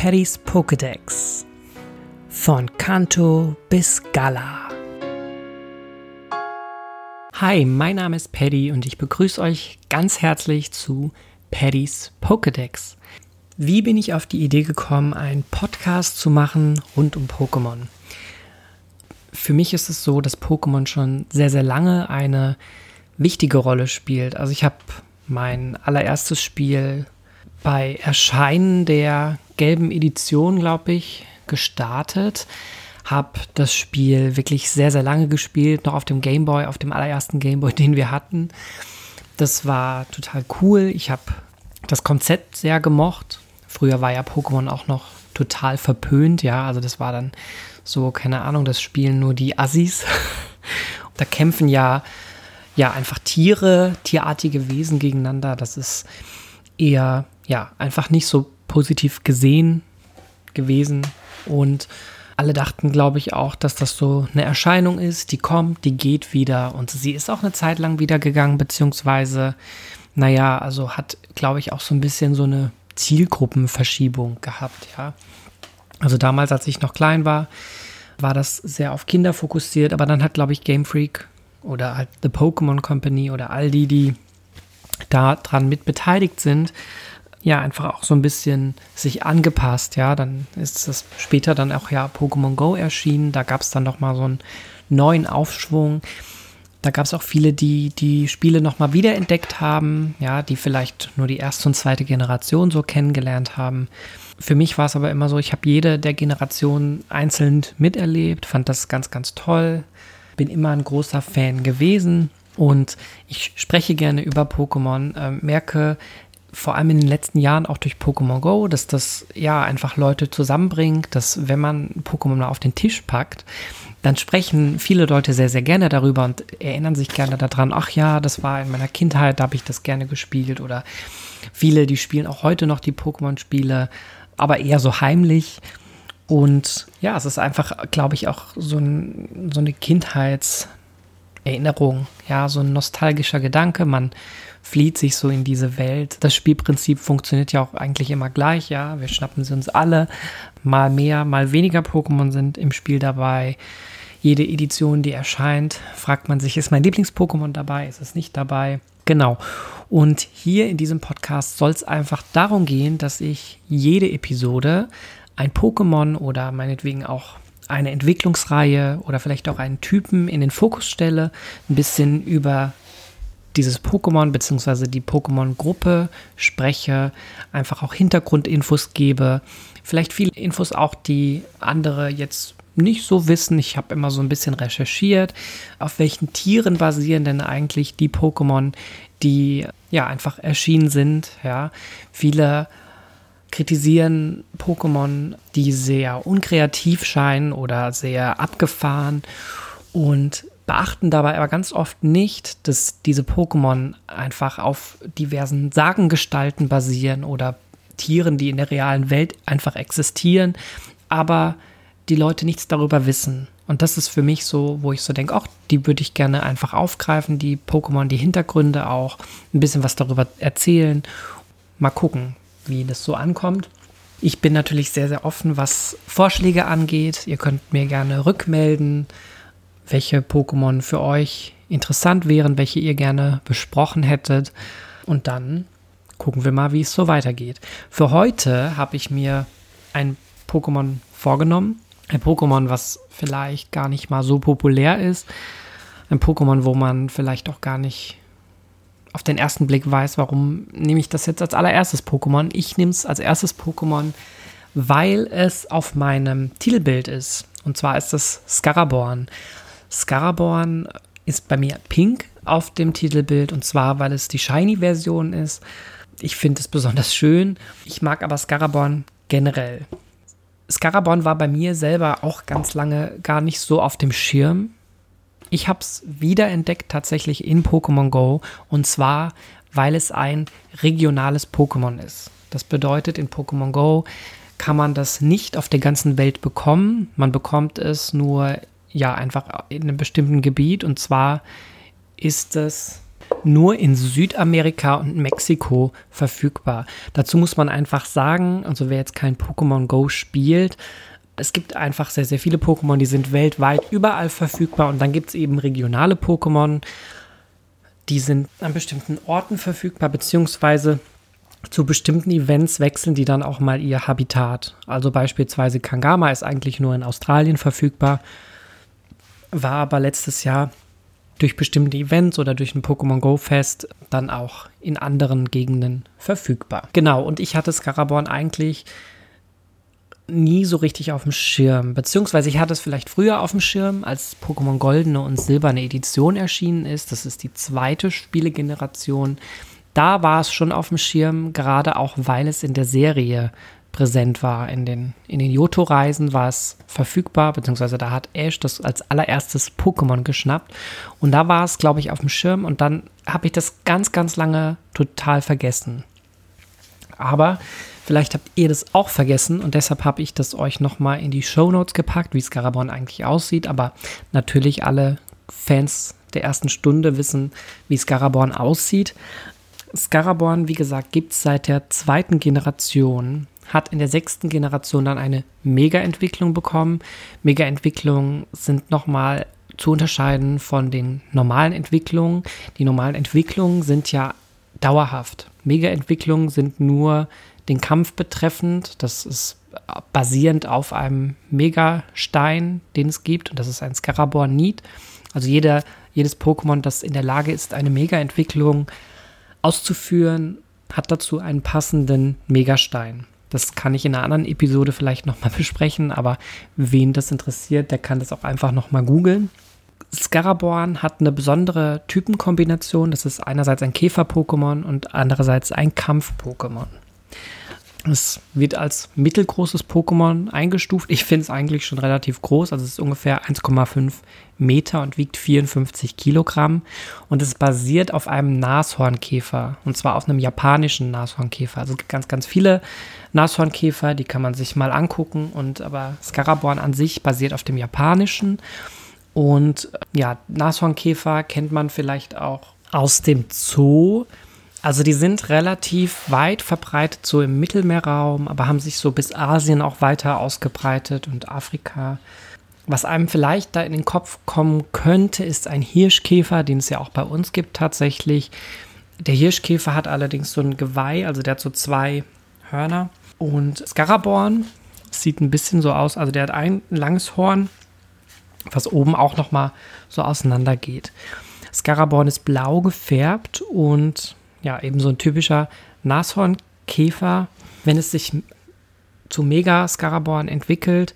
Paddys Pokédex. Von Kanto bis Gala. Hi, mein Name ist Paddy und ich begrüße euch ganz herzlich zu Paddys Pokédex. Wie bin ich auf die Idee gekommen, einen Podcast zu machen rund um Pokémon? Für mich ist es so, dass Pokémon schon sehr, sehr lange eine wichtige Rolle spielt. Also ich habe mein allererstes Spiel bei Erscheinen der gelben Edition, glaube ich, gestartet. Habe das Spiel wirklich sehr, sehr lange gespielt, noch auf dem Gameboy, auf dem allerersten Gameboy, den wir hatten. Das war total cool. Ich habe das Konzept sehr gemocht. Früher war ja Pokémon auch noch total verpönt, ja. Also das war dann so, keine Ahnung, das spielen nur die Assis. da kämpfen ja, ja einfach Tiere, tierartige Wesen gegeneinander. Das ist eher ja, einfach nicht so positiv gesehen gewesen. Und alle dachten, glaube ich, auch, dass das so eine Erscheinung ist, die kommt, die geht wieder. Und sie ist auch eine Zeit lang wieder gegangen, beziehungsweise, naja, also hat, glaube ich, auch so ein bisschen so eine Zielgruppenverschiebung gehabt, ja. Also damals, als ich noch klein war, war das sehr auf Kinder fokussiert, aber dann hat, glaube ich, Game Freak oder halt The Pokémon Company oder all die, die da dran mit beteiligt sind, ja einfach auch so ein bisschen sich angepasst, ja, dann ist es später dann auch ja Pokémon Go erschienen, da gab es dann noch mal so einen neuen Aufschwung. Da gab es auch viele, die die Spiele nochmal wiederentdeckt haben, ja, die vielleicht nur die erste und zweite Generation so kennengelernt haben. Für mich war es aber immer so, ich habe jede der Generationen einzeln miterlebt, fand das ganz, ganz toll, bin immer ein großer Fan gewesen. Und ich spreche gerne über Pokémon, äh, merke, vor allem in den letzten Jahren auch durch Pokémon Go, dass das ja einfach Leute zusammenbringt, dass wenn man Pokémon auf den Tisch packt, dann sprechen viele Leute sehr, sehr gerne darüber und erinnern sich gerne daran, ach ja, das war in meiner Kindheit, da habe ich das gerne gespielt oder viele, die spielen auch heute noch die Pokémon-Spiele, aber eher so heimlich. Und ja, es ist einfach, glaube ich, auch so, ein, so eine Kindheitserinnerung, ja, so ein nostalgischer Gedanke. Man flieht sich so in diese Welt. Das Spielprinzip funktioniert ja auch eigentlich immer gleich, ja. Wir schnappen sie uns alle. Mal mehr, mal weniger Pokémon sind im Spiel dabei. Jede Edition, die erscheint, fragt man sich, ist mein Lieblings-Pokémon dabei? Ist es nicht dabei? Genau. Und hier in diesem Podcast soll es einfach darum gehen, dass ich jede Episode ein Pokémon oder meinetwegen auch eine Entwicklungsreihe oder vielleicht auch einen Typen in den Fokus stelle, ein bisschen über dieses Pokémon bzw. die Pokémon-Gruppe spreche, einfach auch Hintergrundinfos gebe, vielleicht viele Infos auch, die andere jetzt nicht so wissen. Ich habe immer so ein bisschen recherchiert, auf welchen Tieren basieren denn eigentlich die Pokémon, die ja einfach erschienen sind. Ja, viele kritisieren Pokémon, die sehr unkreativ scheinen oder sehr abgefahren und beachten dabei aber ganz oft nicht, dass diese Pokémon einfach auf diversen Sagengestalten basieren oder Tieren, die in der realen Welt einfach existieren, aber die Leute nichts darüber wissen. Und das ist für mich so, wo ich so denke, ach, die würde ich gerne einfach aufgreifen, die Pokémon, die Hintergründe auch, ein bisschen was darüber erzählen. Mal gucken, wie das so ankommt. Ich bin natürlich sehr, sehr offen, was Vorschläge angeht. Ihr könnt mir gerne rückmelden, welche Pokémon für euch interessant wären, welche ihr gerne besprochen hättet. Und dann gucken wir mal, wie es so weitergeht. Für heute habe ich mir ein Pokémon vorgenommen. Ein Pokémon, was vielleicht gar nicht mal so populär ist. Ein Pokémon, wo man vielleicht auch gar nicht auf den ersten Blick weiß, warum nehme ich das jetzt als allererstes Pokémon. Ich nehme es als erstes Pokémon, weil es auf meinem Titelbild ist. Und zwar ist es Scaraborn. Scaraborn ist bei mir pink auf dem Titelbild und zwar, weil es die Shiny-Version ist. Ich finde es besonders schön. Ich mag aber Scaraborn generell. Scaraborn war bei mir selber auch ganz lange gar nicht so auf dem Schirm. Ich habe es wiederentdeckt tatsächlich in Pokémon Go und zwar, weil es ein regionales Pokémon ist. Das bedeutet, in Pokémon Go kann man das nicht auf der ganzen Welt bekommen. Man bekommt es nur ja einfach in einem bestimmten Gebiet und zwar ist es nur in Südamerika und Mexiko verfügbar. Dazu muss man einfach sagen, also wer jetzt kein Pokémon Go spielt, es gibt einfach sehr, sehr viele Pokémon, die sind weltweit überall verfügbar und dann gibt es eben regionale Pokémon, die sind an bestimmten Orten verfügbar, beziehungsweise zu bestimmten Events wechseln die dann auch mal ihr Habitat. Also beispielsweise Kangama ist eigentlich nur in Australien verfügbar, war aber letztes Jahr durch bestimmte Events oder durch ein Pokémon Go Fest dann auch in anderen Gegenden verfügbar. Genau, und ich hatte Scaraborn eigentlich nie so richtig auf dem Schirm. Beziehungsweise ich hatte es vielleicht früher auf dem Schirm, als Pokémon Goldene und Silberne Edition erschienen ist. Das ist die zweite Spielegeneration. Da war es schon auf dem Schirm, gerade auch weil es in der Serie präsent war. In den, in den Johto-Reisen war es verfügbar, beziehungsweise da hat Ash das als allererstes Pokémon geschnappt. Und da war es, glaube ich, auf dem Schirm und dann habe ich das ganz, ganz lange total vergessen. Aber vielleicht habt ihr das auch vergessen und deshalb habe ich das euch nochmal in die Show Notes gepackt, wie Scarabon eigentlich aussieht. Aber natürlich alle Fans der ersten Stunde wissen, wie Scaraborn aussieht. Scaraborn, wie gesagt, gibt es seit der zweiten Generation hat in der sechsten Generation dann eine Mega-Entwicklung bekommen. Mega-Entwicklungen sind nochmal zu unterscheiden von den normalen Entwicklungen. Die normalen Entwicklungen sind ja dauerhaft. Mega-Entwicklungen sind nur den Kampf betreffend. Das ist basierend auf einem Megastein, den es gibt. Und das ist ein Scaraborn-Need. Also jeder, jedes Pokémon, das in der Lage ist, eine Mega-Entwicklung auszuführen, hat dazu einen passenden Megastein. Das kann ich in einer anderen Episode vielleicht nochmal besprechen, aber wen das interessiert, der kann das auch einfach nochmal googeln. Scaraborn hat eine besondere Typenkombination. Das ist einerseits ein Käfer-Pokémon und andererseits ein Kampf-Pokémon. Es wird als mittelgroßes Pokémon eingestuft. Ich finde es eigentlich schon relativ groß. Also es ist ungefähr 1,5 Meter und wiegt 54 Kilogramm. Und es basiert auf einem Nashornkäfer. Und zwar auf einem japanischen Nashornkäfer. Also es gibt ganz, ganz viele Nashornkäfer, die kann man sich mal angucken. Und aber Scaraborn an sich basiert auf dem japanischen. Und ja, Nashornkäfer kennt man vielleicht auch aus dem Zoo. Also die sind relativ weit verbreitet, so im Mittelmeerraum, aber haben sich so bis Asien auch weiter ausgebreitet und Afrika. Was einem vielleicht da in den Kopf kommen könnte, ist ein Hirschkäfer, den es ja auch bei uns gibt tatsächlich. Der Hirschkäfer hat allerdings so ein Geweih, also der hat so zwei Hörner. Und Scaraborn sieht ein bisschen so aus, also der hat ein langes Horn, was oben auch nochmal so auseinander geht. Scaraborn ist blau gefärbt und ja, eben so ein typischer Nashornkäfer. Wenn es sich zu Mega-Scaraborn entwickelt,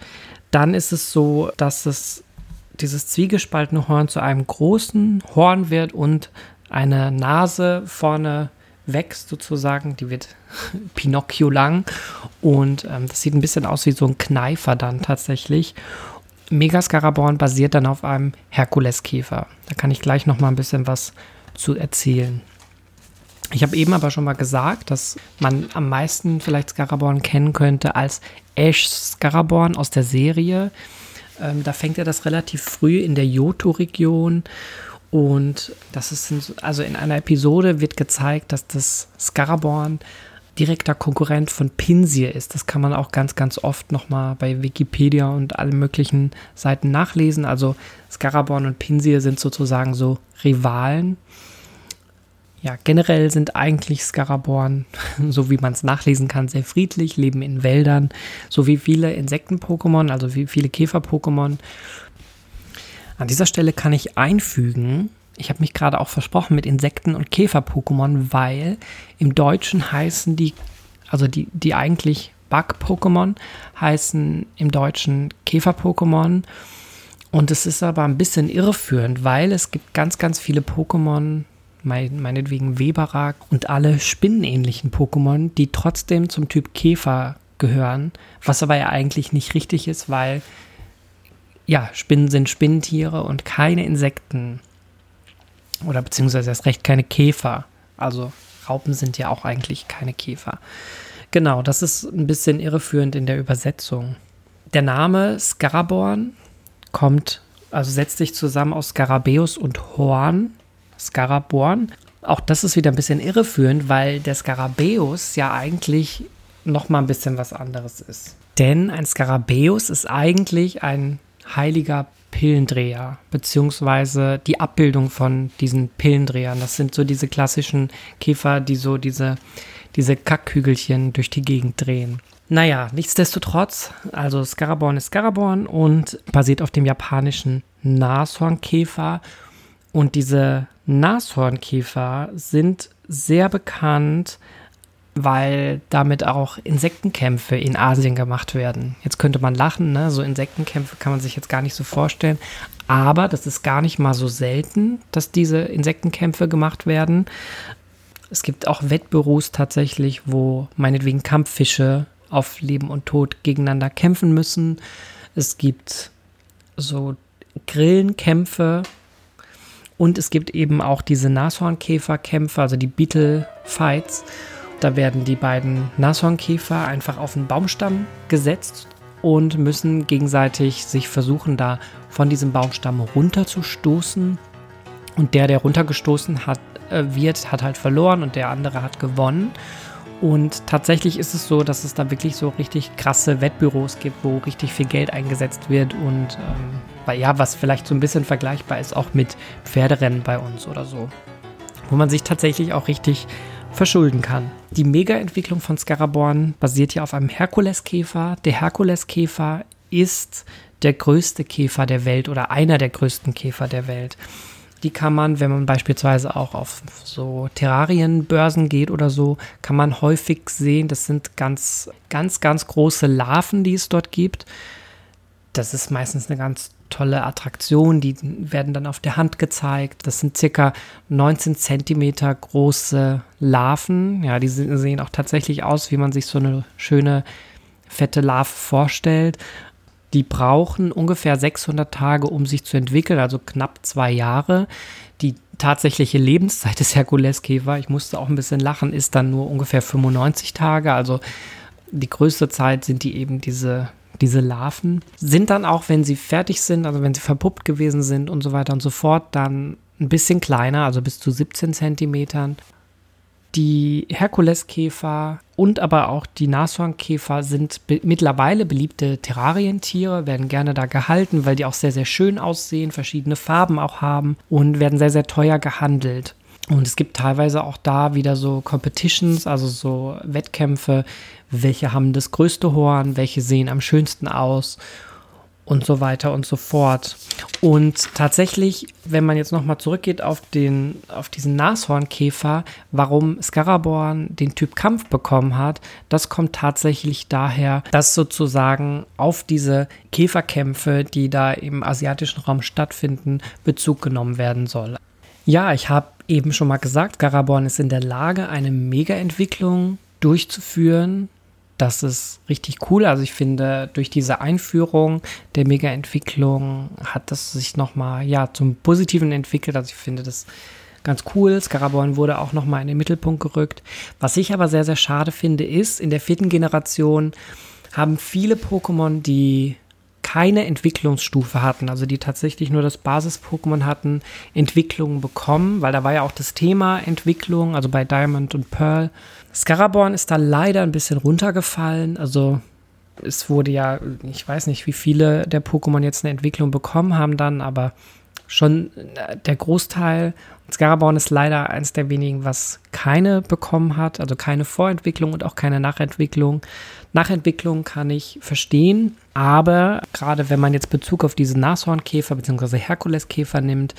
dann ist es so, dass es dieses zwiegespaltene Horn zu einem großen Horn wird und eine Nase vorne wächst sozusagen, die wird Pinocchio lang und ähm, das sieht ein bisschen aus wie so ein Kneifer dann tatsächlich. Megascaraborn basiert dann auf einem Herkuleskäfer. Da kann ich gleich noch mal ein bisschen was zu erzählen. Ich habe eben aber schon mal gesagt, dass man am meisten vielleicht Scaraborn kennen könnte als Ash Scaraborn aus der Serie. Ähm, da fängt er das relativ früh in der Johto-Region. Und das ist, also in einer Episode wird gezeigt, dass das Scaraborn direkter Konkurrent von Pinsir ist. Das kann man auch ganz, ganz oft nochmal bei Wikipedia und allen möglichen Seiten nachlesen. Also Scaraborn und Pinsir sind sozusagen so Rivalen ja, generell sind eigentlich Scaraborn, so wie man es nachlesen kann, sehr friedlich, leben in Wäldern, so wie viele Insekten-Pokémon, also wie viele Käfer-Pokémon. An dieser Stelle kann ich einfügen, ich habe mich gerade auch versprochen mit Insekten- und Käfer-Pokémon, weil im Deutschen heißen die, also die, die eigentlich Bug-Pokémon heißen im Deutschen Käfer-Pokémon. Und es ist aber ein bisschen irreführend, weil es gibt ganz, ganz viele Pokémon, meinetwegen Weberak und alle spinnenähnlichen Pokémon, die trotzdem zum Typ Käfer gehören, was aber ja eigentlich nicht richtig ist, weil ja, Spinnen sind Spinnentiere und keine Insekten. Oder beziehungsweise erst recht keine Käfer. Also Raupen sind ja auch eigentlich keine Käfer. Genau, das ist ein bisschen irreführend in der Übersetzung. Der Name Scaraborn kommt, also setzt sich zusammen aus Scarabeus und Horn Scaraborn. Auch das ist wieder ein bisschen irreführend, weil der Skarabäus ja eigentlich noch mal ein bisschen was anderes ist. Denn ein Skarabäus ist eigentlich ein heiliger Pillendreher, beziehungsweise die Abbildung von diesen Pillendrehern. Das sind so diese klassischen Käfer, die so diese, diese Kackhügelchen durch die Gegend drehen. Naja, nichtsdestotrotz, also Scaraborn ist Scaraborn und basiert auf dem japanischen Nashornkäfer. Und diese Nashornkäfer sind sehr bekannt weil damit auch Insektenkämpfe in Asien gemacht werden. Jetzt könnte man lachen, ne? so Insektenkämpfe kann man sich jetzt gar nicht so vorstellen, aber das ist gar nicht mal so selten, dass diese Insektenkämpfe gemacht werden. Es gibt auch Wettbüros tatsächlich, wo meinetwegen Kampffische auf Leben und Tod gegeneinander kämpfen müssen. Es gibt so Grillenkämpfe und es gibt eben auch diese Nashornkäferkämpfe, also die Beetle Fights da werden die beiden Nashornkäfer einfach auf einen Baumstamm gesetzt und müssen gegenseitig sich versuchen, da von diesem Baumstamm runterzustoßen. Und der, der runtergestoßen hat, äh, wird, hat halt verloren und der andere hat gewonnen. Und tatsächlich ist es so, dass es da wirklich so richtig krasse Wettbüros gibt, wo richtig viel Geld eingesetzt wird und ähm, ja, was vielleicht so ein bisschen vergleichbar ist auch mit Pferderennen bei uns oder so. Wo man sich tatsächlich auch richtig verschulden kann. Die Mega-Entwicklung von Scaraborn basiert ja auf einem Herkuleskäfer. Der Herkuleskäfer ist der größte Käfer der Welt oder einer der größten Käfer der Welt. Die kann man, wenn man beispielsweise auch auf so Terrarienbörsen geht oder so, kann man häufig sehen, das sind ganz, ganz, ganz große Larven, die es dort gibt. Das ist meistens eine ganz tolle Attraktion, die werden dann auf der Hand gezeigt. Das sind circa 19 Zentimeter große Larven. Ja, die sehen auch tatsächlich aus, wie man sich so eine schöne fette Larve vorstellt. Die brauchen ungefähr 600 Tage, um sich zu entwickeln, also knapp zwei Jahre. Die tatsächliche Lebenszeit des Herkuleskäfer, ich musste auch ein bisschen lachen, ist dann nur ungefähr 95 Tage. Also die größte Zeit sind die eben diese diese Larven, sind dann auch, wenn sie fertig sind, also wenn sie verpuppt gewesen sind und so weiter und so fort, dann ein bisschen kleiner, also bis zu 17 Zentimetern. Die Herkuleskäfer und aber auch die Nashornkäfer sind be mittlerweile beliebte Terrarientiere, werden gerne da gehalten, weil die auch sehr, sehr schön aussehen, verschiedene Farben auch haben und werden sehr, sehr teuer gehandelt. Und es gibt teilweise auch da wieder so Competitions, also so Wettkämpfe, welche haben das größte Horn, welche sehen am schönsten aus und so weiter und so fort. Und tatsächlich, wenn man jetzt nochmal zurückgeht auf, den, auf diesen Nashornkäfer, warum Scaraborn den Typ Kampf bekommen hat, das kommt tatsächlich daher, dass sozusagen auf diese Käferkämpfe, die da im asiatischen Raum stattfinden, Bezug genommen werden soll. Ja, ich habe eben schon mal gesagt, Garaborn ist in der Lage, eine Mega-Entwicklung durchzuführen. Das ist richtig cool. Also ich finde, durch diese Einführung der Mega-Entwicklung hat das sich nochmal ja, zum Positiven entwickelt. Also ich finde das ganz cool. Scaraborn wurde auch nochmal in den Mittelpunkt gerückt. Was ich aber sehr, sehr schade finde, ist, in der vierten Generation haben viele Pokémon, die keine Entwicklungsstufe hatten, also die tatsächlich nur das Basis-Pokémon hatten, Entwicklungen bekommen, weil da war ja auch das Thema Entwicklung, also bei Diamond und Pearl. Scaraborn ist da leider ein bisschen runtergefallen, also es wurde ja, ich weiß nicht, wie viele der Pokémon jetzt eine Entwicklung bekommen haben dann, aber schon äh, der Großteil. Scaraborn ist leider eins der wenigen, was keine bekommen hat, also keine Vorentwicklung und auch keine Nachentwicklung. Nachentwicklung kann ich verstehen, aber gerade wenn man jetzt Bezug auf diese Nashornkäfer bzw. Herkuleskäfer nimmt,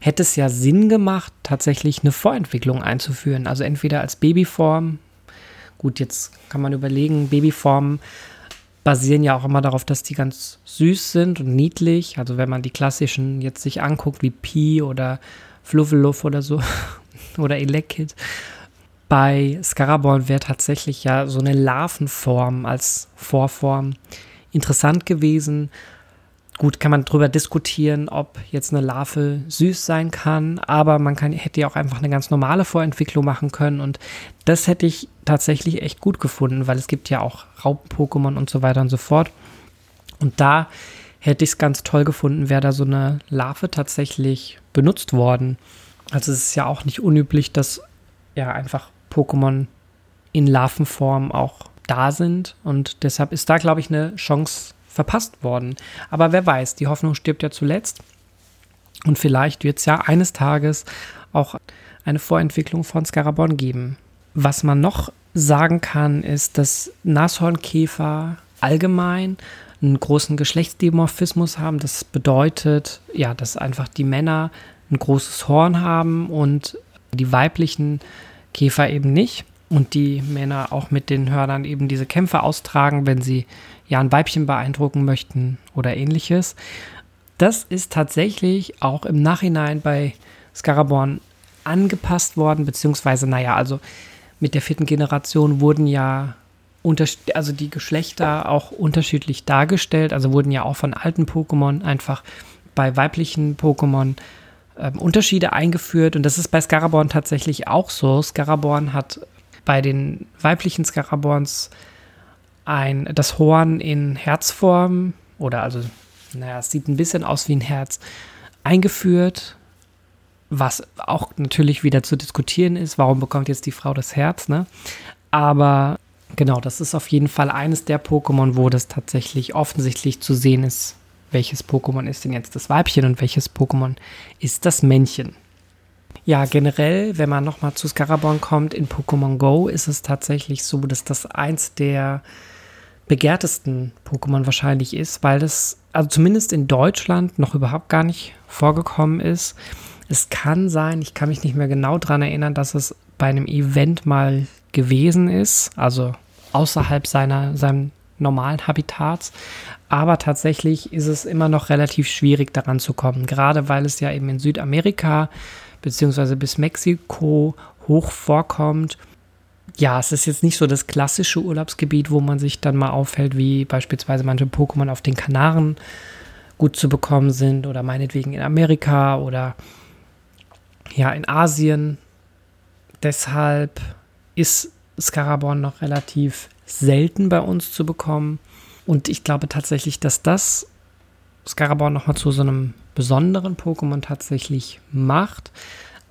hätte es ja Sinn gemacht, tatsächlich eine Vorentwicklung einzuführen. Also entweder als Babyform, gut, jetzt kann man überlegen, Babyformen basieren ja auch immer darauf, dass die ganz süß sind und niedlich. Also wenn man die klassischen jetzt sich anguckt, wie Pi oder Fluffeluff oder so, oder Elekid, bei Scaraborn wäre tatsächlich ja so eine Larvenform als Vorform interessant gewesen. Gut, kann man darüber diskutieren, ob jetzt eine Larve süß sein kann, aber man kann, hätte ja auch einfach eine ganz normale Vorentwicklung machen können und das hätte ich tatsächlich echt gut gefunden, weil es gibt ja auch Raupen-Pokémon und so weiter und so fort. Und da hätte ich es ganz toll gefunden, wäre da so eine Larve tatsächlich benutzt worden. Also es ist ja auch nicht unüblich, dass ja einfach Pokémon in Larvenform auch da sind. Und deshalb ist da, glaube ich, eine Chance verpasst worden. Aber wer weiß, die Hoffnung stirbt ja zuletzt. Und vielleicht wird es ja eines Tages auch eine Vorentwicklung von Scaraborn geben. Was man noch sagen kann, ist, dass Nashornkäfer allgemein einen großen Geschlechtsdimorphismus haben. Das bedeutet, ja, dass einfach die Männer ein großes Horn haben und die weiblichen Käfer eben nicht. Und die Männer auch mit den Hörnern eben diese Kämpfe austragen, wenn sie ja ein Weibchen beeindrucken möchten oder ähnliches. Das ist tatsächlich auch im Nachhinein bei Scaraborn angepasst worden, beziehungsweise, naja, also mit der vierten Generation wurden ja also die Geschlechter auch unterschiedlich dargestellt, also wurden ja auch von alten Pokémon einfach bei weiblichen Pokémon äh, Unterschiede eingeführt und das ist bei Scaraborn tatsächlich auch so. Scaraborn hat bei den weiblichen Scaraborns ein, das Horn in Herzform oder also, naja, es sieht ein bisschen aus wie ein Herz eingeführt was auch natürlich wieder zu diskutieren ist, warum bekommt jetzt die Frau das Herz, ne? Aber genau, das ist auf jeden Fall eines der Pokémon, wo das tatsächlich offensichtlich zu sehen ist, welches Pokémon ist denn jetzt das Weibchen und welches Pokémon ist das Männchen. Ja, generell, wenn man nochmal zu Scaraborn kommt, in Pokémon Go ist es tatsächlich so, dass das eins der begehrtesten Pokémon wahrscheinlich ist, weil das, also zumindest in Deutschland, noch überhaupt gar nicht vorgekommen ist. Es kann sein, ich kann mich nicht mehr genau daran erinnern, dass es bei einem Event mal gewesen ist, also außerhalb seiner, seinem normalen Habitats. Aber tatsächlich ist es immer noch relativ schwierig daran zu kommen, gerade weil es ja eben in Südamerika bzw. bis Mexiko hoch vorkommt. Ja, es ist jetzt nicht so das klassische Urlaubsgebiet, wo man sich dann mal aufhält, wie beispielsweise manche Pokémon auf den Kanaren gut zu bekommen sind oder meinetwegen in Amerika oder ja, in Asien. Deshalb ist Scaraborn noch relativ selten bei uns zu bekommen. Und ich glaube tatsächlich, dass das Scaraborn nochmal zu so einem besonderen Pokémon tatsächlich macht.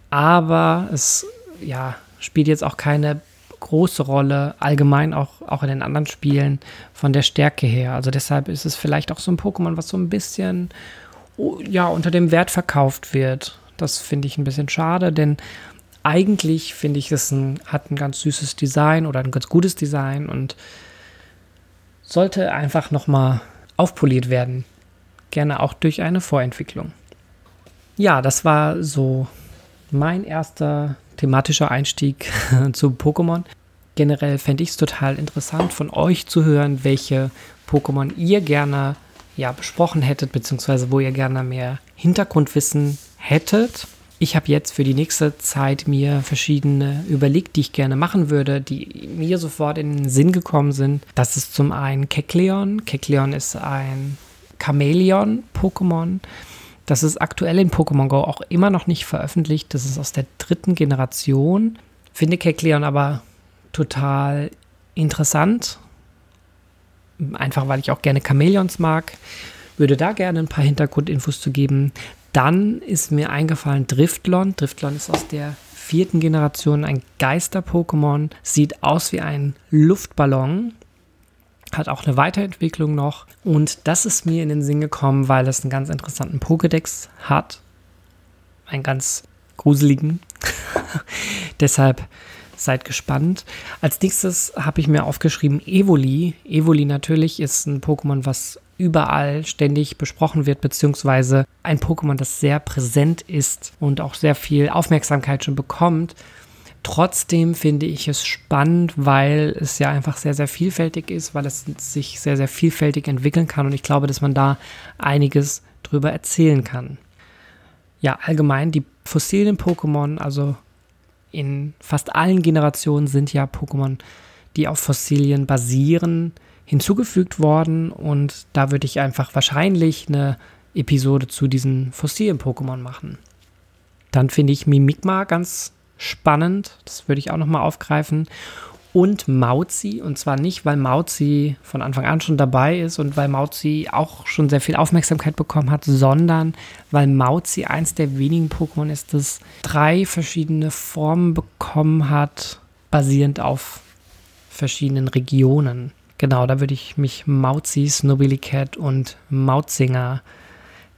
Aber es ja, spielt jetzt auch keine große Rolle, allgemein auch, auch in den anderen Spielen von der Stärke her. Also deshalb ist es vielleicht auch so ein Pokémon, was so ein bisschen ja, unter dem Wert verkauft wird. Das finde ich ein bisschen schade, denn eigentlich finde ich, es ein, hat ein ganz süßes Design oder ein ganz gutes Design und sollte einfach nochmal aufpoliert werden. Gerne auch durch eine Vorentwicklung. Ja, das war so mein erster thematischer Einstieg zu Pokémon. Generell fände ich es total interessant, von euch zu hören, welche Pokémon ihr gerne ja, besprochen hättet, beziehungsweise wo ihr gerne mehr Hintergrundwissen hättet. Ich habe jetzt für die nächste Zeit mir verschiedene überlegt, die ich gerne machen würde, die mir sofort in den Sinn gekommen sind. Das ist zum einen Kekleon. Kekleon ist ein Chameleon-Pokémon. Das ist aktuell in Pokémon Go auch immer noch nicht veröffentlicht. Das ist aus der dritten Generation. Finde Kekleon aber total interessant. Einfach weil ich auch gerne Chameleons mag. Würde da gerne ein paar Hintergrundinfos zu geben. Dann ist mir eingefallen Driftlon. Driftlon ist aus der vierten Generation ein Geister-Pokémon. Sieht aus wie ein Luftballon. Hat auch eine Weiterentwicklung noch. Und das ist mir in den Sinn gekommen, weil es einen ganz interessanten Pokédex hat. Einen ganz gruseligen. Deshalb seid gespannt. Als nächstes habe ich mir aufgeschrieben Evoli. Evoli natürlich ist ein Pokémon, was überall ständig besprochen wird, beziehungsweise ein Pokémon, das sehr präsent ist und auch sehr viel Aufmerksamkeit schon bekommt. Trotzdem finde ich es spannend, weil es ja einfach sehr, sehr vielfältig ist, weil es sich sehr, sehr vielfältig entwickeln kann und ich glaube, dass man da einiges drüber erzählen kann. Ja, allgemein die fossilen Pokémon, also in fast allen Generationen sind ja Pokémon, die auf Fossilien basieren, hinzugefügt worden und da würde ich einfach wahrscheinlich eine Episode zu diesen fossilen Pokémon machen. Dann finde ich Mimikma ganz spannend, das würde ich auch nochmal aufgreifen. Und Mauzi. Und zwar nicht, weil Mauzi von Anfang an schon dabei ist und weil Mauzi auch schon sehr viel Aufmerksamkeit bekommen hat, sondern weil Mauzi eins der wenigen Pokémon ist, das drei verschiedene Formen bekommen hat, basierend auf verschiedenen Regionen. Genau, da würde ich mich Mauzi, Nobilicat und Mauzinger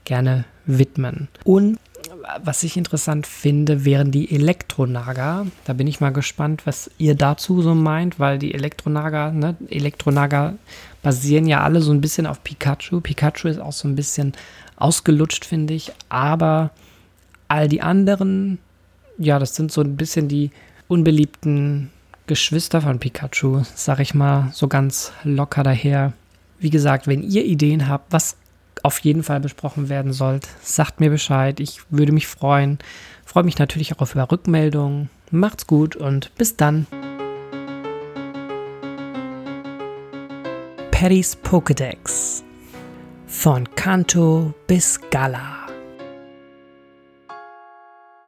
gerne widmen. Und was ich interessant finde, wären die Elektronaga. Da bin ich mal gespannt, was ihr dazu so meint, weil die Elektronaga, ne, Elektronaga basieren ja alle so ein bisschen auf Pikachu. Pikachu ist auch so ein bisschen ausgelutscht, finde ich. Aber all die anderen, ja, das sind so ein bisschen die unbeliebten Geschwister von Pikachu, sag ich mal, so ganz locker daher. Wie gesagt, wenn ihr Ideen habt, was auf jeden Fall besprochen werden sollt, sagt mir Bescheid. Ich würde mich freuen. Freue mich natürlich auch auf über Rückmeldungen. Macht's gut und bis dann. Paddy's Pokédex. Von Kanto bis Gala.